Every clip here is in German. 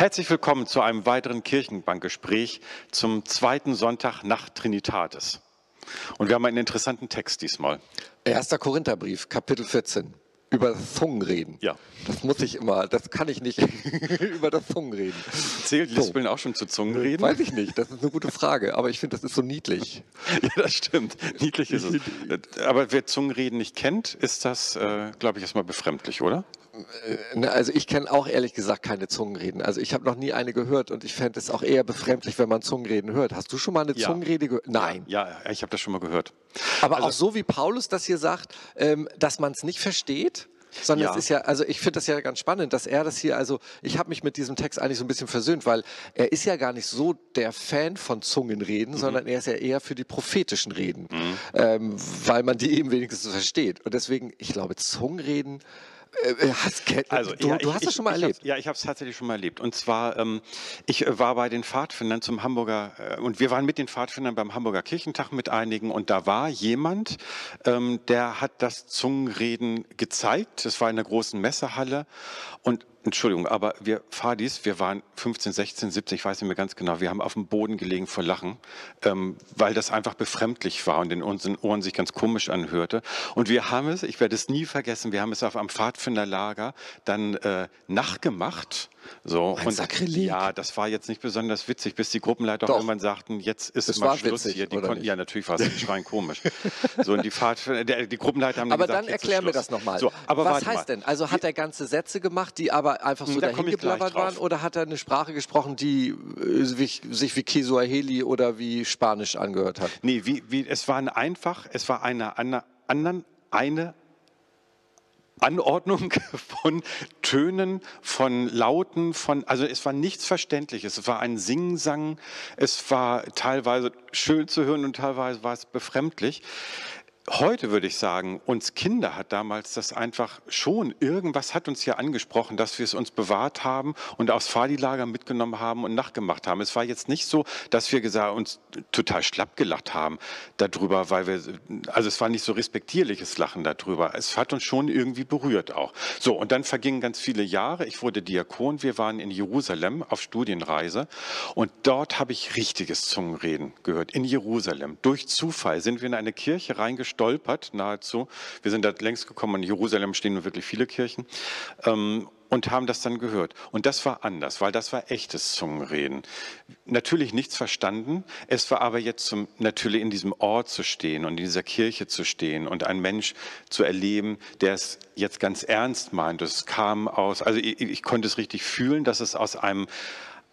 Herzlich willkommen zu einem weiteren Kirchenbankgespräch zum zweiten Sonntag nach Trinitatis. Und wir haben einen interessanten Text diesmal. 1. Korintherbrief, Kapitel 14. Über das Zungenreden. Ja. Das muss ich immer, das kann ich nicht über das Zungenreden. Zählt Lispeln auch schon zu Zungenreden? Weiß ich nicht, das ist eine gute Frage, aber ich finde, das ist so niedlich. Ja, das stimmt. Niedlich ist es. Aber wer Zungenreden nicht kennt, ist das, äh, glaube ich, erstmal befremdlich, oder? Ne, Also ich kenne auch ehrlich gesagt keine Zungenreden. Also ich habe noch nie eine gehört und ich fände es auch eher befremdlich, wenn man Zungenreden hört. Hast du schon mal eine Ja. Zungenrede gehört? Nein. Ja, ja ich habe das schon mal gehört. Aber Also- auch so wie Paulus das hier sagt, ähm, dass man es nicht versteht. Sondern Ja. es ist ja, also ich finde das ja ganz spannend, dass er das hier, also ich habe mich mit diesem Text eigentlich so ein bisschen versöhnt, weil er ist ja gar nicht so der Fan von Zungenreden, Mhm. sondern er ist ja eher für die prophetischen Reden, ähm, weil man die eben wenigstens versteht. Und deswegen, ich glaube, Zungenreden, äh, hast, Also, du, ja, du hast ich, das schon mal erlebt. Ja, ich habe es tatsächlich schon mal erlebt. Und zwar, ähm, ich äh, war bei den Pfadfindern zum Hamburger, äh, und wir waren mit den Pfadfindern beim Hamburger Kirchentag mit einigen, und da war jemand, ähm, der hat das Zungenreden gezeigt. Das war in der großen Messehalle. Und Entschuldigung, aber wir Fadis, wir waren 15, 16, 17, ich weiß nicht mehr ganz genau, wir haben auf dem Boden gelegen vor Lachen, ähm, weil das einfach befremdlich war und in unseren Ohren sich ganz komisch anhörte. Und wir haben es, ich werde es nie vergessen, wir haben es auf einem Pfadfinderlager dann äh, nachgemacht. So, Ein Sakrileg. ja, das war jetzt nicht besonders witzig, bis die Gruppenleiter auch Doch. irgendwann sagten, jetzt ist Es mal war Schluss witzig, hier. Die konnten, nicht? ja, natürlich war es die schreien komisch. So, und die Pfadfinder, der, die Gruppenleiter haben Aber gesagt, dann jetzt ist erklär mir Schluss. das nochmal. So, aber Was heißt mal. denn? Also hat er ganze Sätze gemacht, die aber einfach so Da dahin geblabbert waren? Oder hat er eine Sprache gesprochen, die äh, sich, sich wie Kiswahili oder wie Spanisch angehört hat? Nee, wie, wie, es war eine einfach, es war eine anna- anderen, eine Anordnung von Tönen, von Lauten, von, also es war nichts Verständliches. Es war ein Singsang, es war teilweise schön zu hören und teilweise war es befremdlich. Heute würde ich sagen, uns Kinder hat damals das einfach schon, irgendwas hat uns hier angesprochen, dass wir es uns bewahrt haben und aufs Fadi-Lager mitgenommen haben und nachgemacht haben. Es war jetzt nicht so, dass wir gesagt, uns total schlapp gelacht haben darüber, weil wir, also es war nicht so respektierliches Lachen darüber. Es hat uns schon irgendwie berührt auch. So, und dann vergingen ganz viele Jahre. Ich wurde Diakon. Wir waren in Jerusalem auf Studienreise und dort habe ich richtiges Zungenreden gehört. In Jerusalem. Durch Zufall sind wir in eine Kirche reingestolpert, nahezu. Wir sind da längst gekommen. In Jerusalem stehen nur wirklich viele Kirchen. Ähm, und haben das dann gehört. Und das war anders, weil das war echtes Zungenreden. Natürlich nichts verstanden. Es war aber jetzt zum, natürlich in diesem Ort zu stehen und in dieser Kirche zu stehen und einen Mensch zu erleben, der es jetzt ganz ernst meint. Es kam aus, also ich, ich konnte es richtig fühlen, dass es aus einem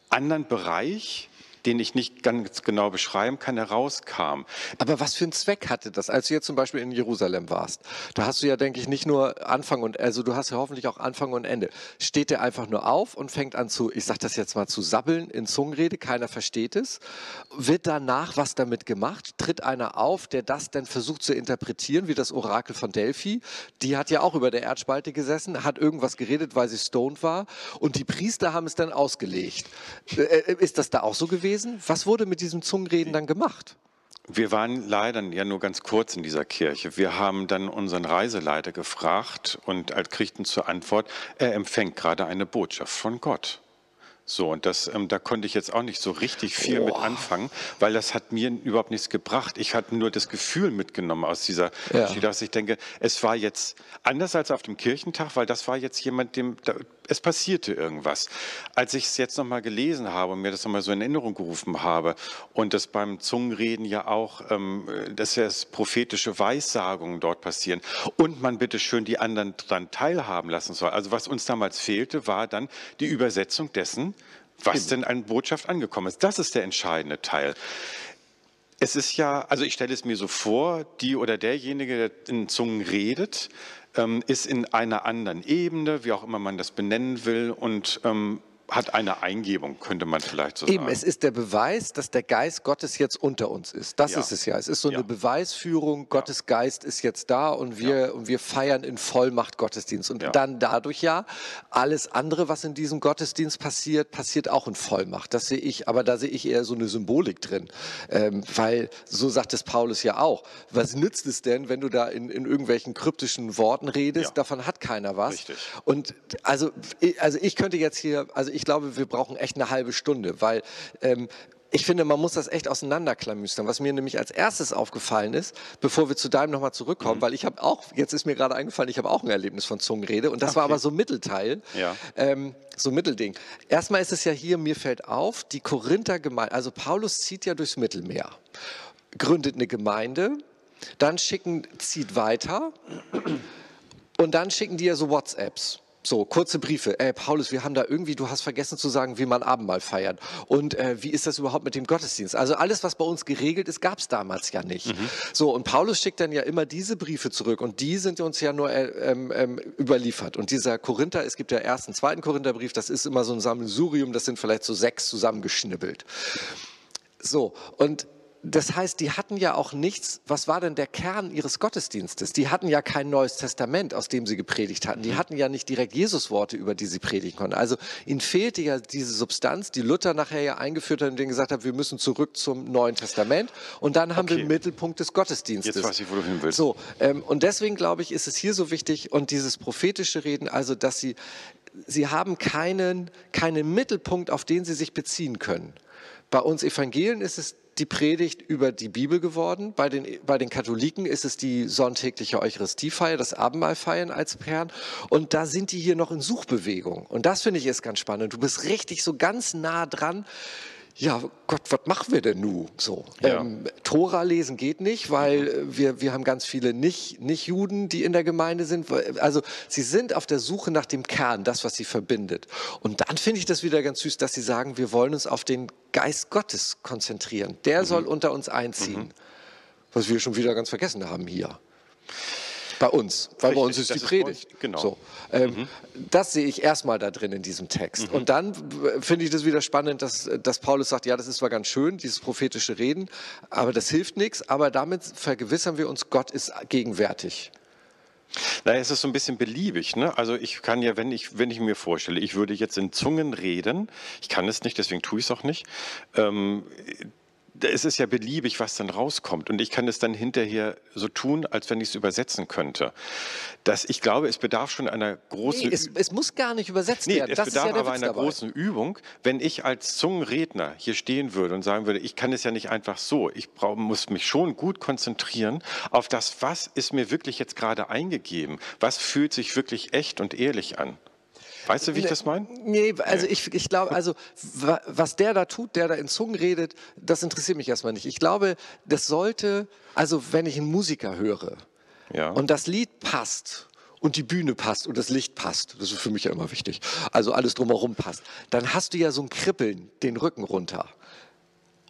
anderen Bereich den ich nicht ganz genau beschreiben kann, herauskam. Aber was für einen Zweck hatte das, als du jetzt zum Beispiel in Jerusalem warst? Da hast du ja, denke ich, nicht nur Anfang und, also du hast ja hoffentlich auch Anfang und Ende. Steht der einfach nur auf und fängt an zu, ich sag das jetzt mal, zu sabbeln in Zungenrede, keiner versteht es. Wird danach was damit gemacht? Tritt einer auf, der das dann versucht zu interpretieren, wie das Orakel von Delphi? Die hat ja auch über der Erdspalte gesessen, hat irgendwas geredet, weil sie stoned war und die Priester haben es dann ausgelegt. Äh, äh, ist das da auch so gewesen? Was wurde mit diesem Zungenreden dann gemacht? Wir waren leider ja nur ganz kurz in dieser Kirche. Wir haben dann unseren Reiseleiter gefragt und kriegten zur Antwort, er empfängt gerade eine Botschaft von Gott. So, und das, ähm, da konnte ich jetzt auch nicht so richtig viel mit anfangen, weil das hat mir überhaupt nichts gebracht. Ich hatte nur das Gefühl mitgenommen aus dieser Ja. Dass ich denke, es war jetzt anders als auf dem Kirchentag, weil das war jetzt jemand, dem, es passierte irgendwas. Als ich es jetzt nochmal gelesen habe und mir das nochmal so in Erinnerung gerufen habe und das beim Zungenreden ja auch, ähm, dass es prophetische Weissagungen dort passieren und man bitte schön die anderen dran teilhaben lassen soll. Also was uns damals fehlte, war dann die Übersetzung dessen, was denn an Botschaft angekommen ist. Das ist der entscheidende Teil. Es ist ja, also ich stelle es mir so vor, die oder derjenige, der in Zungen redet, ist in einer anderen Ebene, wie auch immer man das benennen will, und ähm, hat eine Eingebung, könnte man vielleicht so Eben, sagen. es ist der Beweis, dass der Geist Gottes jetzt unter uns ist. Das Ja. ist es ja. Es ist so Ja. eine Beweisführung, Gottes Geist ist jetzt da und wir, und wir feiern in Vollmacht Gottesdienst. Und Ja. dann dadurch ja, alles andere, was in diesem Gottesdienst passiert, passiert auch in Vollmacht. Das sehe ich, aber da sehe ich eher so eine Symbolik drin. Ähm, weil, so sagt es Paulus ja auch, was nützt es denn, wenn du da in, in irgendwelchen kryptischen Worten redest? Ja. Davon hat keiner was. Richtig. Und also, also ich könnte jetzt hier, also ich glaube, wir brauchen echt eine halbe Stunde, weil ähm, ich finde, man muss das echt auseinanderklamüstern. Was mir nämlich als erstes aufgefallen ist, bevor wir zu deinem nochmal zurückkommen, mhm. weil ich habe auch, jetzt ist mir gerade eingefallen, ich habe auch ein Erlebnis von Zungenrede und das okay. war aber so Mittelteil, ja. ähm, so Mittelding. Erstmal ist es ja hier, mir fällt auf, die Korinther Gemeinde, also Paulus zieht ja durchs Mittelmeer, gründet eine Gemeinde, dann schicken, zieht weiter und dann schicken die ja so WhatsApps. So, kurze Briefe. Ey, Paulus, wir haben da irgendwie, du hast vergessen zu sagen, wie man Abendmahl feiert. Und äh, wie ist das überhaupt mit dem Gottesdienst? Also alles, was bei uns geregelt ist, gab es damals ja nicht. Mhm. So, und Paulus schickt dann ja immer diese Briefe zurück und die sind uns ja nur äh, ähm, ähm, überliefert. Und dieser Korinther, es gibt ja ersten, zweiten Korintherbrief, das ist immer so ein Sammelsurium, das sind vielleicht so sechs zusammengeschnibbelt. So, und das heißt, die hatten ja auch nichts, was war denn der Kern ihres Gottesdienstes? Die hatten ja kein neues Testament, aus dem sie gepredigt hatten. Die mhm. hatten ja nicht direkt Jesusworte, über die sie predigen konnten. Also ihnen fehlte ja diese Substanz, die Luther nachher ja eingeführt hat und denen gesagt hat, wir müssen zurück zum Neuen Testament. Und dann haben okay. wir den Mittelpunkt des Gottesdienstes. Jetzt weiß ich, wo du hin willst. So, ähm, und deswegen glaube ich, ist es hier so wichtig und dieses prophetische Reden, also dass sie, sie haben keinen, keinen Mittelpunkt, auf den sie sich beziehen können. Bei uns Evangelien ist es die Predigt über die Bibel geworden. Bei den, bei den Katholiken ist es die sonntägliche Eucharistiefeier, das Abendmahlfeiern als Kern. Und da sind die hier noch in Suchbewegung. Und das finde ich ist ganz spannend. Du bist richtig so ganz nah dran ja, Gott, was machen wir denn nu? So, ja. ähm, Tora lesen geht nicht, weil äh, wir, wir haben ganz viele nicht, nicht Juden, die in der Gemeinde sind. Also sie sind auf der Suche nach dem Kern, das, was sie verbindet. Und dann finde ich das wieder ganz süß, dass sie sagen, wir wollen uns auf den Geist Gottes konzentrieren. Der mhm. soll unter uns einziehen. Mhm. Was wir schon wieder ganz vergessen haben hier. Bei uns, weil Richtig, bei uns ist die Predigt. Ist genau. So, ähm, mhm. Das sehe ich erstmal da drin in diesem Text. Mhm. Und dann finde ich das wieder spannend, dass, dass Paulus sagt, ja, das ist zwar ganz schön, dieses prophetische Reden, aber das hilft nichts, aber damit vergewissern wir uns, Gott ist gegenwärtig. Naja, es ist so ein bisschen beliebig. Ne? Also ich kann ja, wenn ich, wenn ich mir vorstelle, ich würde jetzt in Zungen reden, ich kann es nicht, deswegen tue ich es auch nicht, ähm, es ist ja beliebig, was dann rauskommt. Und ich kann es dann hinterher so tun, als wenn ich es übersetzen könnte. Das, ich glaube, es bedarf schon einer großen... Nee, es, es, muss gar nicht übersetzt nee, werden. Es das bedarf ja aber einer dabei. großen Übung. Wenn ich als Zungenredner hier stehen würde und sagen würde, ich kann es ja nicht einfach so. Ich brauch, muss mich schon gut konzentrieren auf das, was ist mir wirklich jetzt gerade eingegeben. Was fühlt sich wirklich echt und ehrlich an. Weißt du, wie ich das meine? Nee, also ich, ich glaube, also was der da tut, der da in Zungen redet, das interessiert mich erstmal nicht. Ich glaube, das sollte, also wenn ich einen Musiker höre ja. und das Lied passt und die Bühne passt und das Licht passt, das ist für mich ja immer wichtig, also alles drumherum passt, dann hast du ja so ein Kribbeln den Rücken runter.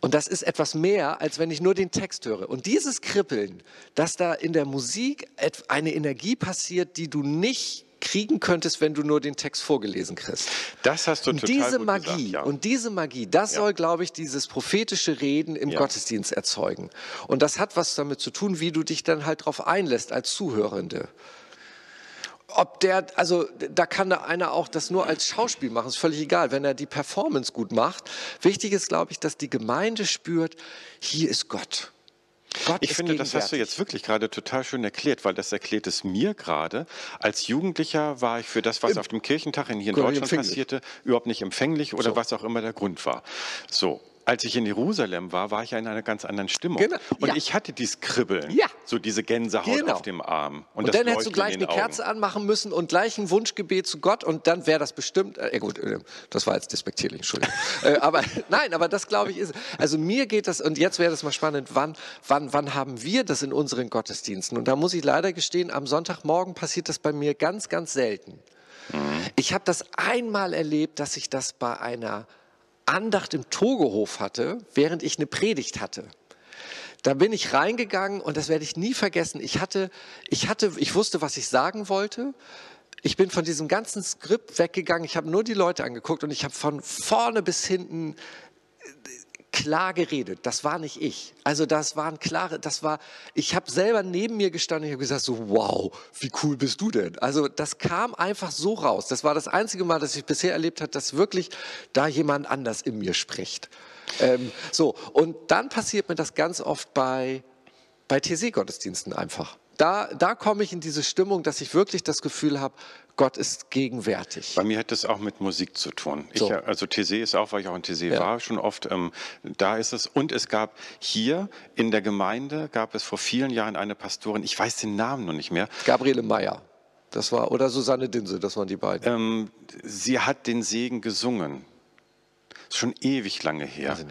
Und das ist etwas mehr, als wenn ich nur den Text höre. Und dieses Kribbeln, dass da in der Musik eine Energie passiert, die du nicht kriegen könntest, wenn du nur den Text vorgelesen kriegst. Das hast du und total diese gut Magie gesagt, ja. und diese Magie, das ja. soll, glaube ich, dieses prophetische Reden im ja. Gottesdienst erzeugen. Und das hat was damit zu tun, wie du dich dann halt darauf einlässt als Zuhörende. Ob der, also da kann da einer auch das nur als Schauspiel machen, ist völlig egal, wenn er die Performance gut macht. Wichtig ist, glaube ich, dass die Gemeinde spürt, hier ist Gott. Gott ich finde, das hast du jetzt wirklich gerade total schön erklärt, weil das erklärt es mir gerade. Als Jugendlicher war ich für das, was Im auf dem Kirchentag in hier in Deutschland passierte, überhaupt nicht empfänglich oder so. was auch immer der Grund war. So als ich in Jerusalem war, war ich ja in einer ganz anderen Stimmung. Genau. Und ja. ich hatte dieses Kribbeln, ja. so diese Gänsehaut genau. auf dem Arm. Und, und dann hättest du gleich eine Augen. Kerze anmachen müssen und gleich ein Wunschgebet zu Gott und dann wäre das bestimmt, äh, gut, äh, das war jetzt despektierlich, Entschuldigung. äh, aber nein, aber das glaube ich ist, also mir geht das, und jetzt wäre das mal spannend, wann, wann, wann haben wir das in unseren Gottesdiensten? Und da muss ich leider gestehen, am Sonntagmorgen passiert das bei mir ganz, ganz selten. Mhm. Ich habe das einmal erlebt, dass ich das bei einer Andacht im Togehof hatte, während ich eine Predigt hatte. Da bin ich reingegangen und das werde ich nie vergessen. Ich hatte, ich hatte, ich wusste, was ich sagen wollte. Ich bin von diesem ganzen Skript weggegangen. Ich habe nur die Leute angeguckt und ich habe von vorne bis hinten klar geredet. Das war nicht ich. Also das waren klare, das war, ich habe selber neben mir gestanden und habe gesagt so, wow, wie cool bist du denn? Also das kam einfach so raus. Das war das einzige Mal, dass ich bisher erlebt habe, dass wirklich da jemand anders in mir spricht. Ähm, so, und dann passiert mir das ganz oft bei bei TC-Gottesdiensten einfach. Da, da komme ich in diese Stimmung, dass ich wirklich das Gefühl habe, Gott ist gegenwärtig. Bei mir hat das auch mit Musik zu tun. So. Ich, also TC ist auch, weil ich auch in TC Ja. war, schon oft, ähm, da ist es. Und es gab hier in der Gemeinde, gab es vor vielen Jahren eine Pastorin, ich weiß den Namen noch nicht mehr, Gabriele Meyer, das war, oder Susanne Dinse, das waren die beiden. ähm, sie hat den Segen gesungen. Ist schon ewig lange her. Nicht.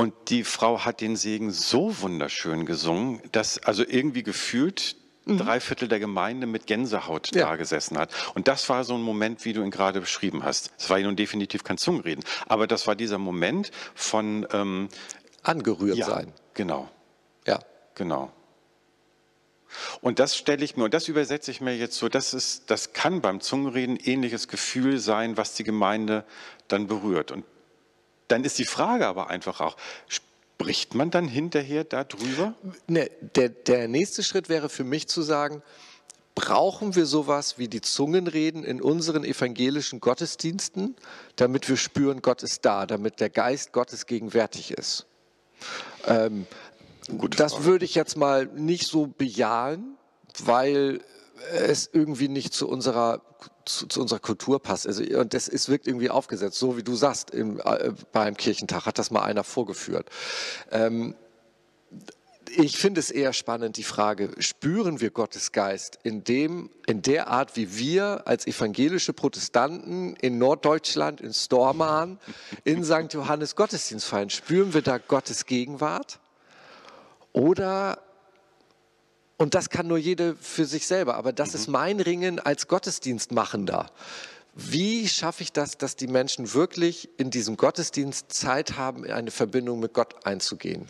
Und die Frau hat den Segen so wunderschön gesungen, dass also irgendwie gefühlt drei Viertel der Gemeinde mit Gänsehaut Mhm. Ja. da gesessen hat. Und das war so ein Moment, wie du ihn gerade beschrieben hast. Es war ja nun definitiv kein Zungenreden, aber das war dieser Moment von ähm, Angerührt ja, sein. genau, Ja. genau. Und das stelle ich mir, und das übersetze ich mir jetzt so, das, ist, das kann beim Zungenreden ähnliches Gefühl sein, was die Gemeinde dann berührt. Und dann ist die Frage aber einfach auch, spricht man dann hinterher darüber? Ne, der, der nächste Schritt wäre für mich zu sagen, brauchen wir sowas wie die Zungenreden in unseren evangelischen Gottesdiensten, damit wir spüren, Gott ist da, damit der Geist Gottes gegenwärtig ist? Ähm, das würde ich jetzt mal nicht so bejahen, weil es irgendwie nicht zu unserer zu, zu unserer Kultur passt. Also, und das ist, wirkt irgendwie aufgesetzt, so wie du sagst, im, äh, beim Kirchentag hat das mal einer vorgeführt. Ähm, ich finde es eher spannend, die Frage, spüren wir Gottes Geist in, dem, in der Art, wie wir als evangelische Protestanten in Norddeutschland, in Stormarn, in St. Johannes Gottesdienst feiern? Spüren wir da Gottes Gegenwart? Oder, und das kann nur jede für sich selber, aber das ist mein Ringen als Gottesdienstmachender. Wie schaffe ich das, dass die Menschen wirklich in diesem Gottesdienst Zeit haben, in eine Verbindung mit Gott einzugehen?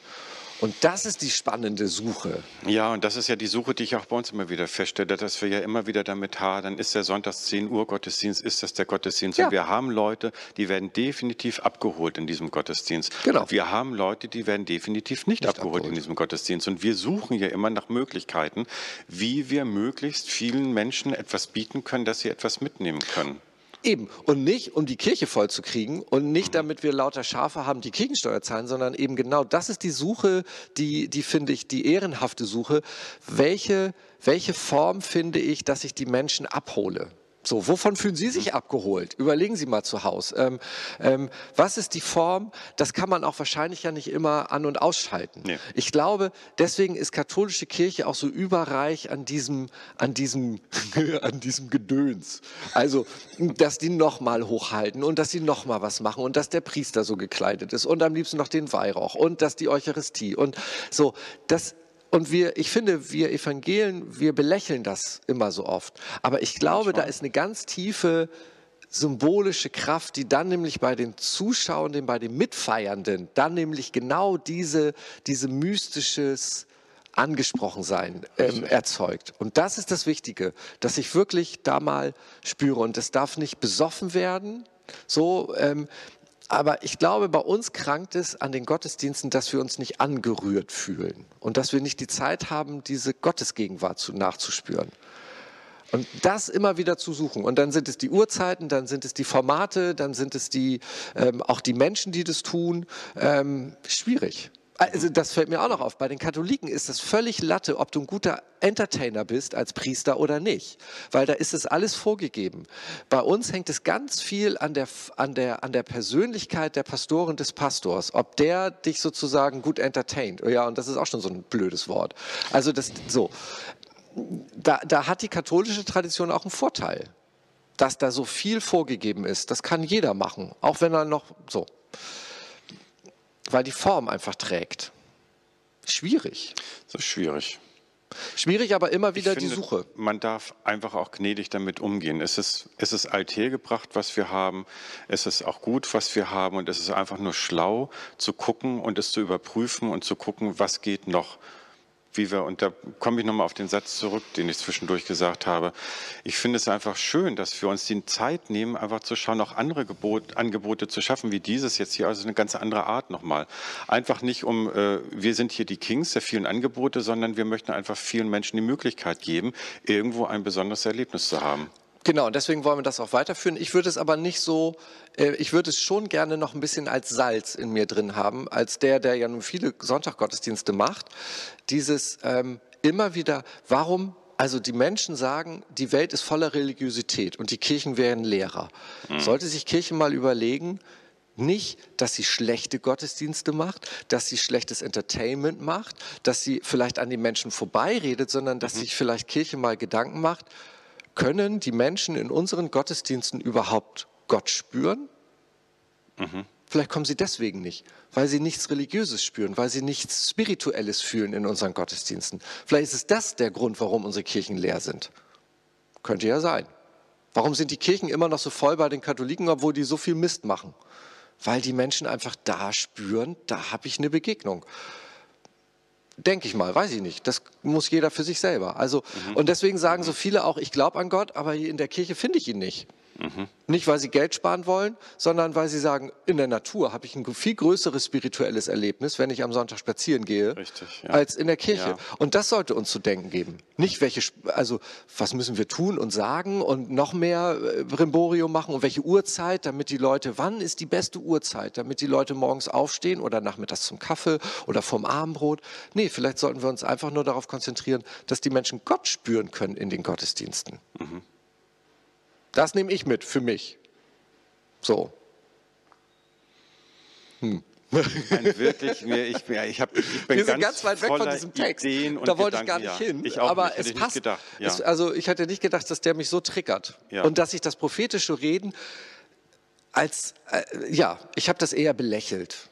Und das ist die spannende Suche. Ja, und das ist ja die Suche, die ich auch bei uns immer wieder feststelle, dass wir ja immer wieder damit hadern, ist der Sonntags 10 Uhr Gottesdienst, ist das der Gottesdienst? Ja. Und wir haben Leute, die werden definitiv abgeholt in diesem Gottesdienst. Genau. Und wir haben Leute, die werden definitiv nicht, abgeholt, abgeholt. in diesem Gottesdienst. Und wir suchen ja immer nach Möglichkeiten, wie wir möglichst vielen Menschen etwas bieten können, dass sie etwas mitnehmen können. Eben. Und nicht, um die Kirche voll zu kriegen und nicht, damit wir lauter Schafe haben, die Kirchensteuer zahlen, sondern eben genau das ist die Suche, die, die finde ich, die ehrenhafte Suche. Welche, welche Form finde ich, dass ich die Menschen abhole? So, wovon fühlen Sie sich abgeholt? Überlegen Sie mal zu Hause. Ähm, ähm, was ist die Form? Das kann man auch wahrscheinlich ja nicht immer an- und ausschalten. Nee. Ich glaube, deswegen ist katholische Kirche auch so überreich an diesem, an diesem, an diesem Gedöns. Also, dass die nochmal hochhalten und dass sie nochmal was machen und dass der Priester so gekleidet ist und am liebsten noch den Weihrauch und dass die Eucharistie und so. Das, und wir, ich finde, wir Evangelien, wir belächeln das immer so oft. Aber ich glaube, da ist eine ganz tiefe symbolische Kraft, die dann nämlich bei den Zuschauenden, bei den Mitfeiernden, dann nämlich genau diese, diese mystisches Angesprochensein ähm, erzeugt. Und das ist das Wichtige, dass ich wirklich da mal spüre. Und es darf nicht besoffen werden, so, ähm, aber ich glaube, bei uns krankt es an den Gottesdiensten, dass wir uns nicht angerührt fühlen und dass wir nicht die Zeit haben, diese Gottesgegenwart zu, nachzuspüren. Und das immer wieder zu suchen. Und dann sind es die Uhrzeiten, dann sind es die Formate, dann sind es die, ähm, auch die Menschen, die das tun. Ähm, schwierig. Also das fällt mir auch noch auf. Bei den Katholiken ist das völlig Latte, ob du ein guter Entertainer bist als Priester oder nicht. Weil da ist es alles vorgegeben. Bei uns hängt es ganz viel an der, an der, an der Persönlichkeit der Pastorin des Pastors. Ob der dich sozusagen gut entertaint. Ja, und das ist auch schon so ein blödes Wort. Also das, so. Da, da hat die katholische Tradition auch einen Vorteil. Dass da so viel vorgegeben ist. Das kann jeder machen. Auch wenn er noch so weil die Form einfach trägt. Schwierig. Ist schwierig. Schwierig, aber immer wieder Ich die finde, Suche. Man darf einfach auch gnädig damit umgehen. Es ist, es ist althergebracht, was wir haben. Es ist auch gut, was wir haben. Und es ist einfach nur schlau zu gucken und es zu überprüfen und zu gucken, was geht noch. Wie wir, und da komme ich nochmal auf den Satz zurück, den ich zwischendurch gesagt habe. Ich finde es einfach schön, dass wir uns die Zeit nehmen, einfach zu schauen, auch andere Gebot, Angebote zu schaffen, wie dieses jetzt hier, also eine ganz andere Art nochmal. Einfach nicht um, äh, wir sind hier die Kings der vielen Angebote, sondern wir möchten einfach vielen Menschen die Möglichkeit geben, irgendwo ein besonderes Erlebnis zu haben. Genau, und deswegen wollen wir das auch weiterführen. Ich würde es aber nicht so, äh, ich würde es schon gerne noch ein bisschen als Salz in mir drin haben, als der, der ja nun viele Sonntaggottesdienste macht. Dieses, ähm, immer wieder, warum also die Menschen sagen, die Welt ist voller Religiosität und die Kirchen wären Lehrer. Mhm. Sollte sich Kirchen mal überlegen, nicht, dass sie schlechte Gottesdienste macht, dass sie schlechtes Entertainment macht, dass sie vielleicht an den Menschen vorbeiredet, sondern dass mhm. sich vielleicht Kirche mal Gedanken macht, können die Menschen in unseren Gottesdiensten überhaupt Gott spüren? Mhm. Vielleicht kommen sie deswegen nicht, weil sie nichts Religiöses spüren, weil sie nichts Spirituelles fühlen in unseren Gottesdiensten. Vielleicht ist das der Grund, warum unsere Kirchen leer sind. Könnte ja sein. Warum sind die Kirchen immer noch so voll bei den Katholiken, obwohl die so viel Mist machen? Weil die Menschen einfach da spüren, da habe ich eine Begegnung. Denke ich mal, weiß ich nicht. Das muss jeder für sich selber. Also, mhm. und deswegen sagen so viele auch, ich glaube an Gott, aber hier in der Kirche finde ich ihn nicht. Mhm. Nicht, weil sie Geld sparen wollen, sondern weil sie sagen, in der Natur habe ich ein viel größeres spirituelles Erlebnis, wenn ich am Sonntag spazieren gehe, Richtig, ja. als in der Kirche. Ja. Und das sollte uns zu denken geben. Nicht welche, also was müssen wir tun und sagen und noch mehr äh, Brimborium machen und welche Uhrzeit, damit die Leute, wann ist die beste Uhrzeit, damit die Leute morgens aufstehen oder nachmittags zum Kaffee oder vom Abendbrot. Nee, vielleicht sollten wir uns einfach nur darauf konzentrieren, dass die Menschen Gott spüren können in den Gottesdiensten. Mhm. Das nehme ich mit für mich. So. Hm. Ein wirklich, ich, ich, hab, ich bin Wir sind ganz, ganz weit weg von diesem Text. da wollte ich gar nicht ja. hin. Ich auch aber nicht, es passt. Gedacht, ja. es, also ich hatte nicht gedacht, dass der mich so triggert. Ja. Und dass ich das prophetische Reden als, äh, ja, ich habe das eher belächelt.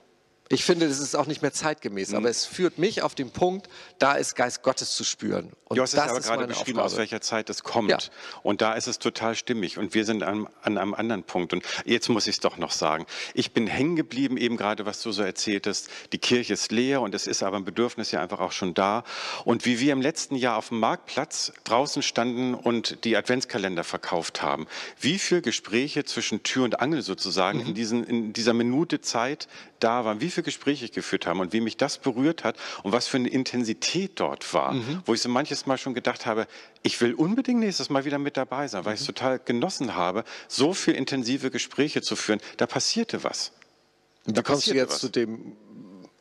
Ich finde, das ist auch nicht mehr zeitgemäß, mhm. aber es führt mich auf den Punkt, da ist Geist Gottes zu spüren. Und du hast es aber gerade beschrieben, Aufgabe. aus welcher Zeit es kommt. Ja. Und da ist es total stimmig. Und wir sind an, an einem anderen Punkt. Und jetzt muss ich es doch noch sagen. Ich bin hängen geblieben, eben gerade, was du so erzähltest. Die Kirche ist leer und es ist aber ein Bedürfnis ja einfach auch schon da. Und wie wir im letzten Jahr auf dem Marktplatz draußen standen und die Adventskalender verkauft haben. Wie viele Gespräche zwischen Tür und Angel sozusagen mhm. in, diesen, in dieser Minute Zeit da waren. Wie viele Gespräche geführt habe und wie mich das berührt hat und was für eine Intensität dort war, mhm. wo ich so manches Mal schon gedacht habe, ich will unbedingt nächstes Mal wieder mit dabei sein, weil mhm. ich es total genossen habe, so viel intensive Gespräche zu führen. Da passierte was. Wie kommst du jetzt was. zu dem?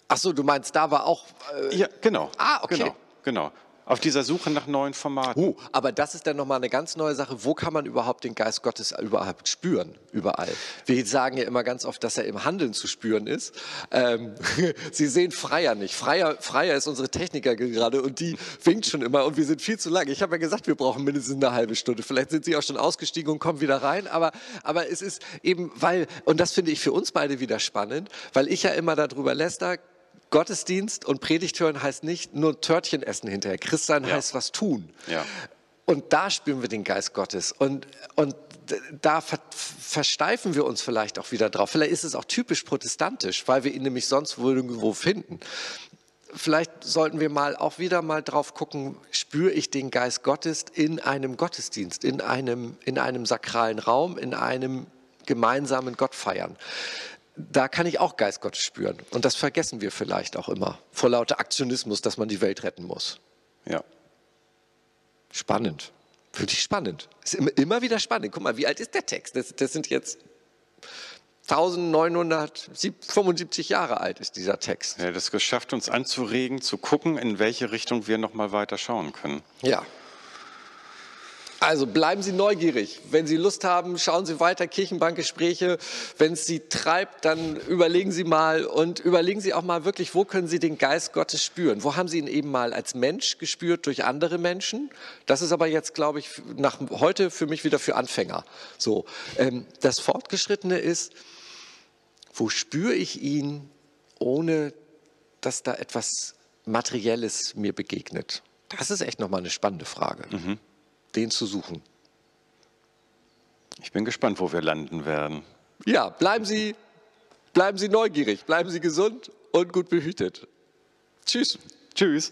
Ach so, du meinst, da war auch. Äh ja, genau. Ah, okay. Genau, genau auf dieser Suche nach neuen Formaten. Uh, aber das ist dann nochmal eine ganz neue Sache. Wo kann man überhaupt den Geist Gottes überhaupt spüren? Überall. Wir sagen ja immer ganz oft, dass er im Handeln zu spüren ist. Ähm, Sie sehen Freier nicht. Freier, Freier ist unsere Techniker gerade und die winkt schon immer und wir sind viel zu lang. Ich habe ja gesagt, wir brauchen mindestens eine halbe Stunde. Vielleicht sind Sie auch schon ausgestiegen und kommen wieder rein. Aber, aber es ist eben, weil, und das finde ich für uns beide wieder spannend, weil ich ja immer darüber läster, Gottesdienst und Predigt hören heißt nicht nur Törtchen essen hinterher. Christsein ja. heißt was tun. Ja. Und da spüren wir den Geist Gottes. Und, und da ver versteifen wir uns vielleicht auch wieder drauf. Vielleicht ist es auch typisch protestantisch, weil wir ihn nämlich sonst wohl irgendwo finden. Vielleicht sollten wir mal auch wieder mal drauf gucken, spüre ich den Geist Gottes in einem Gottesdienst, in einem, in einem sakralen Raum, in einem gemeinsamen Gottfeiern da kann ich auch Geist Gottes spüren. Und das vergessen wir vielleicht auch immer vor lauter Aktionismus, dass man die Welt retten muss. Ja. Spannend. Finde ich spannend. Ist immer, immer wieder spannend. Guck mal, wie alt ist der Text? Das, das sind jetzt 1975 Jahre alt ist dieser Text. Ja, das schafft uns anzuregen, zu gucken, in welche Richtung wir noch mal weiter schauen können. Ja. Also bleiben Sie neugierig. Wenn Sie Lust haben, schauen Sie weiter Kirchenbankgespräche. Wenn es Sie treibt, dann überlegen Sie mal und überlegen Sie auch mal wirklich, wo können Sie den Geist Gottes spüren? Wo haben Sie ihn eben mal als Mensch gespürt durch andere Menschen? Das ist aber jetzt, glaube ich, nach heute für mich wieder für Anfänger. So, ähm, das Fortgeschrittene ist, wo spüre ich ihn, ohne dass da etwas Materielles mir begegnet? Das ist echt nochmal eine spannende Frage. Mhm den zu suchen. Ich bin gespannt, wo wir landen werden. Ja, bleiben Sie, bleiben Sie neugierig, bleiben Sie gesund und gut behütet. Tschüss. Tschüss.